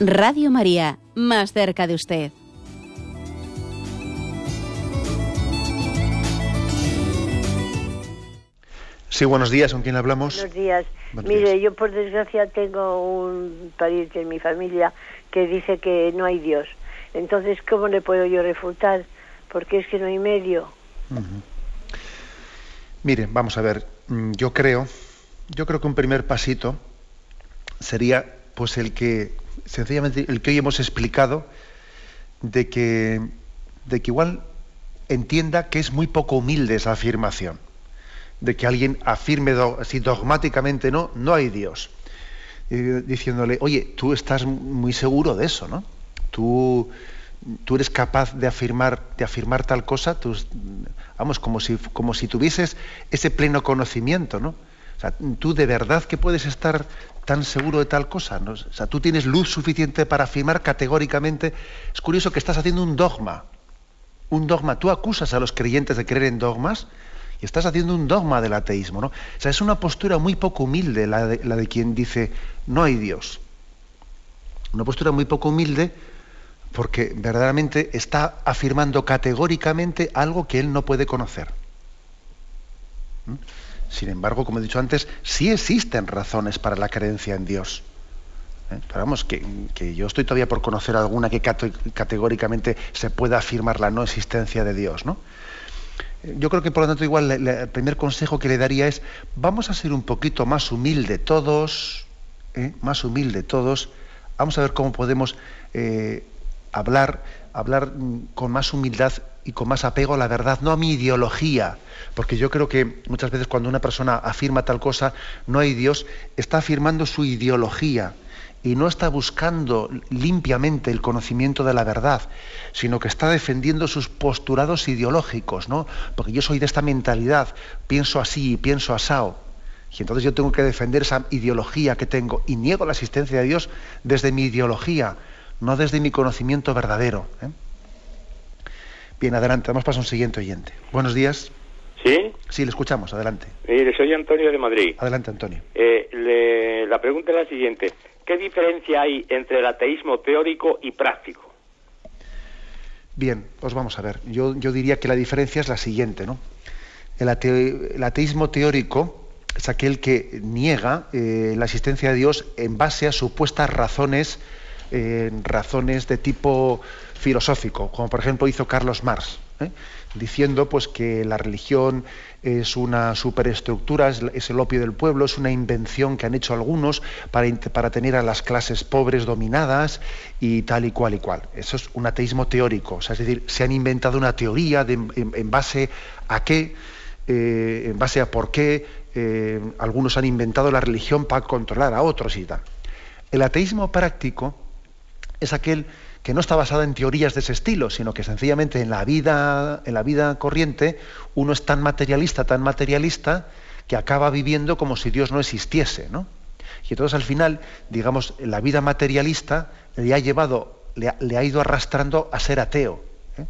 Radio María, más cerca de usted. Sí, buenos días, ¿con quién hablamos? Buenos días. Mire, yo por desgracia tengo un pariente en mi familia que dice que no hay Dios. Entonces, ¿cómo le puedo yo refutar? Porque es que no hay medio. Mire, vamos a ver, mm, yo creo, yo creo que un primer pasito sería pues el que sencillamente el que hoy hemos explicado, de que, de que igual entienda que es muy poco humilde esa afirmación, de que alguien afirme así dogmáticamente, no, no hay Dios, diciéndole, oye, tú estás muy seguro de eso, ¿no? Tú, tú eres capaz de afirmar, de afirmar tal cosa, vamos, como si, como si tuvieses ese pleno conocimiento, ¿no? O sea, tú de verdad que puedes estar tan seguro de tal cosa. O sea, tú tienes luz suficiente para afirmar categóricamente. Es curioso que estás haciendo un dogma. Un dogma. Tú acusas a los creyentes de creer en dogmas y estás haciendo un dogma del ateísmo. ¿no? O sea, es una postura muy poco humilde la de, quien dice no hay Dios. Una postura muy poco humilde porque verdaderamente está afirmando categóricamente algo que él no puede conocer. ¿Mm? Sin embargo, como he dicho antes, sí existen razones para la creencia en Dios. ¿Eh? Pero vamos, que, yo estoy todavía por conocer alguna que categóricamente se pueda afirmar la no existencia de Dios, ¿no? Yo creo que por lo tanto igual el primer consejo que le daría es vamos a ser un poquito más humilde todos, ¿eh? más humilde todos, vamos a ver cómo podemos eh, hablar, hablar mm, con más humildad y con más apego a la verdad, no a mi ideología, porque yo creo que muchas veces cuando una persona afirma tal cosa, no hay Dios, está afirmando su ideología y no está buscando limpiamente el conocimiento de la verdad, sino que está defendiendo sus postulados ideológicos, ¿no? Porque yo soy de esta mentalidad, pienso así, pienso asao. Y entonces yo tengo que defender esa ideología que tengo y niego la existencia de Dios desde mi ideología, no desde mi conocimiento verdadero. ¿eh? Bien, adelante, vamos para un siguiente oyente. Buenos días. ¿Sí? Sí, le escuchamos, adelante. Mire, soy Antonio de Madrid. Adelante, Antonio. Eh, la pregunta es la siguiente. ¿Qué diferencia hay entre el ateísmo teórico y práctico? Bien, pues vamos a ver. Yo, yo diría que la diferencia es la siguiente, ¿no? El, ateísmo teórico es aquel que niega eh, la existencia de Dios en base a supuestas razones, eh, razones de tipo filosófico, como por ejemplo hizo Carlos Marx, ¿eh? diciendo pues que la religión es una superestructura, es, el opio del pueblo, es una invención que han hecho algunos para, para, tener a las clases pobres dominadas y tal y cual y cual. Eso es un ateísmo teórico, es decir, se han inventado una teoría en, base a qué, eh, en base a por qué eh, algunos han inventado la religión para controlar a otros y tal. El ateísmo práctico es aquel que no está basado en teorías de ese estilo, sino que sencillamente en la vida, en la vida corriente uno es tan materialista, tan materialista, que acaba viviendo como si Dios no existiese, ¿no? Y entonces al final, digamos, la vida materialista le ha llevado, le ha, ido arrastrando a ser ateo. ¿eh?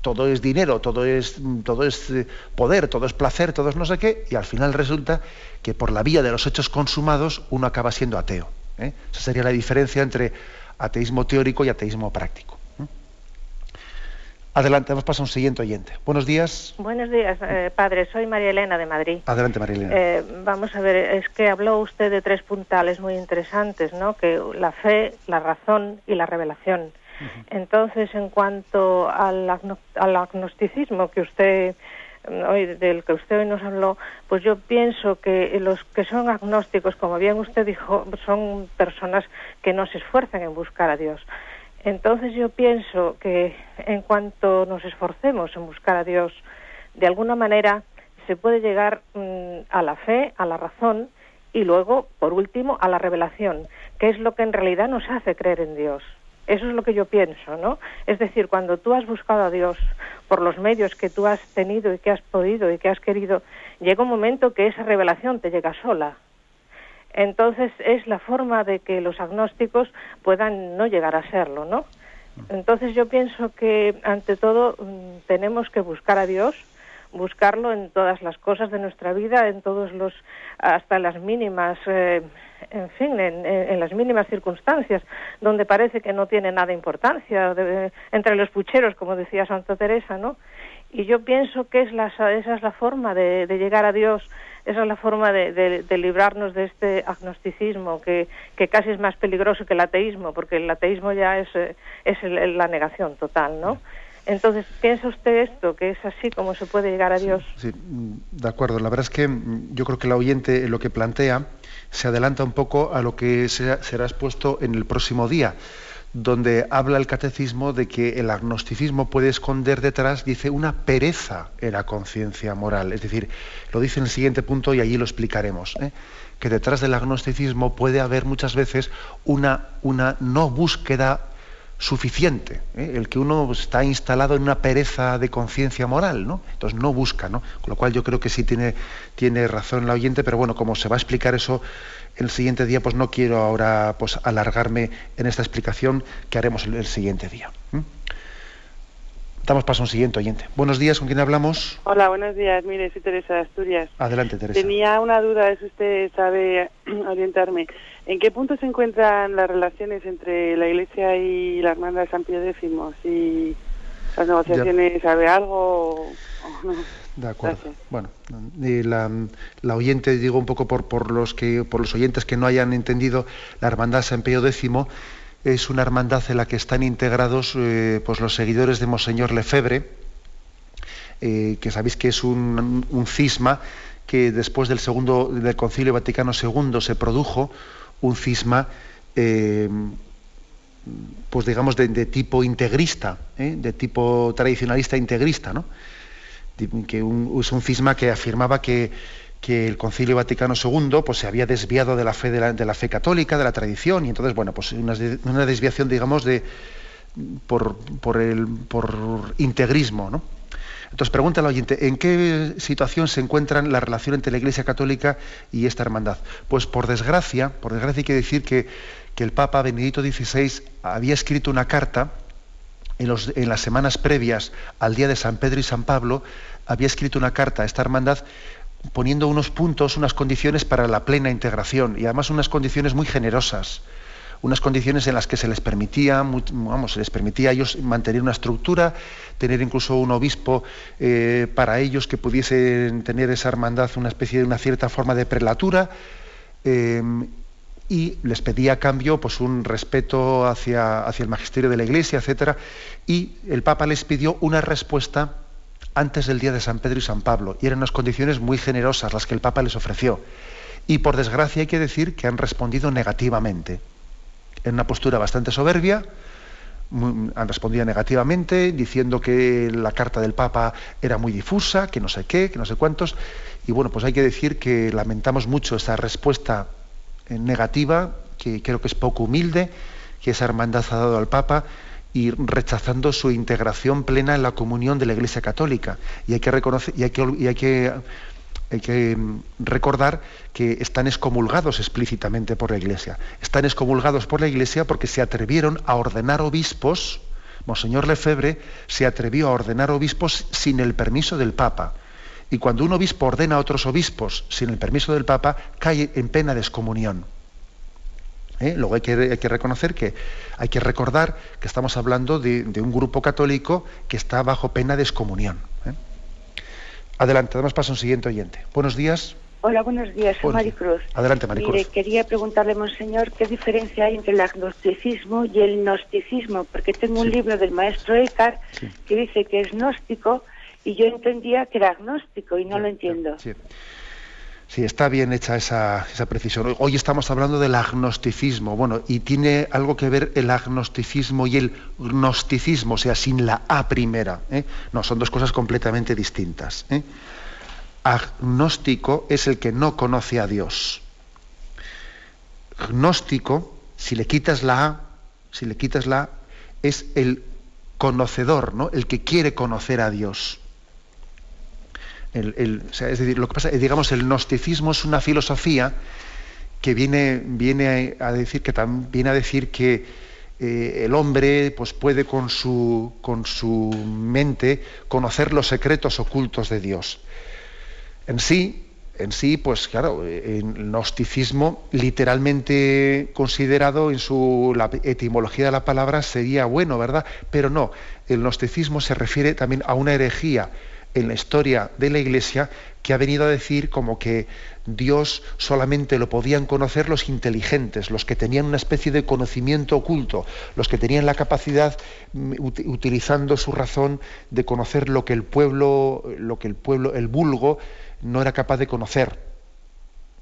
Todo es dinero, todo es, todo es eh, poder, todo es placer, todo es no sé qué, y al final resulta que por la vía de los hechos consumados uno acaba siendo ateo. ¿eh? Esa sería la diferencia entre ateísmo teórico y ateísmo práctico. Adelante, vamos a un siguiente oyente. Buenos días. Buenos días, eh, padre. Soy María Elena de Madrid. Adelante, María Elena. Eh, vamos a ver, es que habló usted de tres puntales muy interesantes, ¿no? Que la fe, la razón y la revelación. Entonces, en cuanto al, al agnosticismo que usted hoy del que usted hoy nos habló, pues yo pienso que los que son agnósticos, como bien usted dijo, son personas que no se esfuerzan en buscar a Dios. Entonces yo pienso que en cuanto nos esforcemos en buscar a Dios, de alguna manera se puede llegar mm, a la fe, a la razón y luego, por último, a la revelación, que es lo que en realidad nos hace creer en Dios. Eso es lo que yo pienso, ¿no? Es decir, cuando tú has buscado a Dios por los medios que tú has tenido y que has podido y que has querido, llega un momento que esa revelación te llega sola. Entonces es la forma de que los agnósticos puedan no llegar a serlo, ¿no? Entonces yo pienso que ante todo mm, tenemos que buscar a Dios, buscarlo en todas las cosas de nuestra vida, en todos los, hasta las mínimas, eh, en fin, en, las mínimas circunstancias, donde parece que no tiene nada importancia, entre los pucheros, como decía Santa Teresa, ¿no? Y yo pienso que es la, esa es la forma de, llegar a Dios, esa es la forma de, librarnos de este agnosticismo que, que, casi es más peligroso que el ateísmo, porque el ateísmo ya es, eh, es la negación total, ¿no? Entonces, ¿piensa usted esto, que es así como se puede llegar a Dios? Sí, de acuerdo. La verdad es que yo creo que la oyente lo que plantea se adelanta un poco a lo que será expuesto en el próximo día, donde habla el catecismo de que el agnosticismo puede esconder detrás, dice, una pereza en la conciencia moral. Es decir, lo dice en el siguiente punto y allí lo explicaremos. ¿eh? que detrás del agnosticismo puede haber muchas veces una, una no búsqueda suficiente, ¿eh? el que uno está instalado en una pereza de conciencia moral, ¿no? Entonces no busca, ¿no? Con lo cual yo creo que sí tiene, tiene razón la oyente, pero bueno, como se va a explicar eso el siguiente día, pues no quiero ahora pues, alargarme en esta explicación que haremos el, siguiente día. Damos paso a un siguiente oyente. Buenos días, ¿con quién hablamos? Hola, buenos días. Mire, soy Teresa de Asturias. Adelante, Teresa. Tenía una duda, si usted sabe orientarme. ¿En qué punto se encuentran las relaciones entre la Iglesia y la Hermandad de San Pío X? Si las negociaciones sabe algo o no. De acuerdo. Bueno, la, la, oyente, digo un poco por, por, los que, por los oyentes que no hayan entendido, la Hermandad San Pío X es una hermandad en la que están integrados eh, pues los seguidores de Monseñor Lefebvre, eh, que sabéis que es un, cisma que después del segundo del Concilio Vaticano II se produjo un cisma eh, pues digamos de, tipo integrista, de tipo tradicionalista integrista, ¿no? que es un cisma que afirmaba que, que el Concilio Vaticano II pues, se había desviado de la fe de la, fe católica, de la tradición, y entonces, bueno, pues una, una desviación, digamos, de, por, por, el, por integrismo, ¿no? Entonces pregunta al oyente, ¿en qué situación se encuentra la relación entre la Iglesia Católica y esta hermandad? Pues por desgracia, por desgracia hay que decir que, que el Papa Benedicto XVI había escrito una carta en, las semanas previas al día de San Pedro y San Pablo, había escrito una carta a esta hermandad poniendo unos puntos, unas condiciones para la plena integración y además unas condiciones muy generosas, unas condiciones en las que se les permitía, vamos, se les permitía a ellos mantener una estructura, tener incluso un obispo eh, para ellos que pudiesen tener esa hermandad una especie de una cierta forma de prelatura. Eh, y les pedía a cambio pues, un respeto hacia, hacia el magisterio de la Iglesia, etc. Y el Papa les pidió una respuesta antes del día de San Pedro y San Pablo, y eran unas condiciones muy generosas las que el Papa les ofreció. Y por desgracia hay que decir que han respondido negativamente, en una postura bastante soberbia, han respondido negativamente, diciendo que la carta del Papa era muy difusa, que no sé qué, que no sé cuántos, y bueno, pues hay que decir que lamentamos mucho esa respuesta eh, negativa, que creo que es poco humilde, que esa hermandad ha dado al Papa, y rechazando su integración plena en la comunión de la Iglesia Católica. Y hay que reconocer, y hay que, hay que, hay que mm, recordar que están excomulgados explícitamente por la Iglesia. Están excomulgados por la Iglesia porque se atrevieron a ordenar obispos. Monseñor Lefebvre se atrevió a ordenar obispos sin el permiso del Papa. Y cuando un obispo ordena a otros obispos sin el permiso del Papa, cae en pena de excomunión. ¿eh? Luego hay que, reconocer que hay que recordar que estamos hablando de, un grupo católico que está bajo pena de excomunión. ¿eh? Adelante, damos paso a un siguiente oyente. Buenos días. Hola, buenos días, soy Maricruz. Adelante, Maricruz. Mire, quería preguntarle, Monseñor, qué diferencia hay entre el agnosticismo y el gnosticismo, porque tengo un libro del maestro Eckhart que dice que es gnóstico y yo entendía que era agnóstico y no lo entiendo. Sí, está bien hecha esa, precisión. Hoy estamos hablando del agnosticismo, bueno, y tiene algo que ver el agnosticismo y el gnosticismo, o sea, sin la A primera. ¿eh? No, son dos cosas completamente distintas. ¿eh? Agnóstico es el que no conoce a Dios. Gnóstico, si le quitas la A, si le quitas la A, es el conocedor, ¿no? El que quiere conocer a Dios es decir, lo que pasa, digamos, el gnosticismo es una filosofía que viene, viene a decir que a decir que eh, el hombre pues, puede con su, con su mente conocer los secretos ocultos de Dios. En sí, en sí, pues claro, el gnosticismo literalmente considerado en su la etimología de la palabra sería bueno, ¿verdad? Pero no, el gnosticismo se refiere también a una herejía en la historia de la Iglesia que ha venido a decir como que Dios solamente lo podían conocer los inteligentes, los que tenían una especie de conocimiento oculto, los que tenían la capacidad, mm, utilizando su razón, de conocer lo que el pueblo, lo que el pueblo, el vulgo, no era capaz de conocer.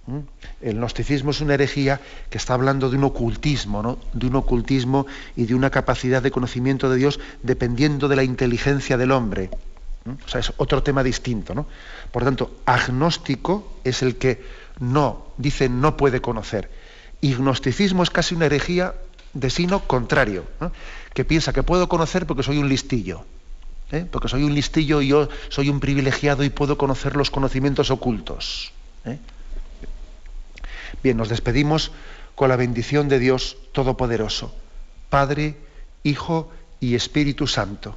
¿Mm? El gnosticismo es una herejía que está hablando de un ocultismo, ¿no? de un ocultismo y de una capacidad de conocimiento de Dios dependiendo de la inteligencia del hombre. O sea, es otro tema distinto. ¿no? Por tanto, agnóstico es el que no, dice no puede conocer. Y gnosticismo es casi una herejía de sino contrario, que piensa que puedo conocer porque soy un listillo. ¿eh? Porque soy un listillo y yo soy un privilegiado y puedo conocer los conocimientos ocultos. ¿eh? Bien, nos despedimos con la bendición de Dios Todopoderoso, Padre, Hijo y Espíritu Santo.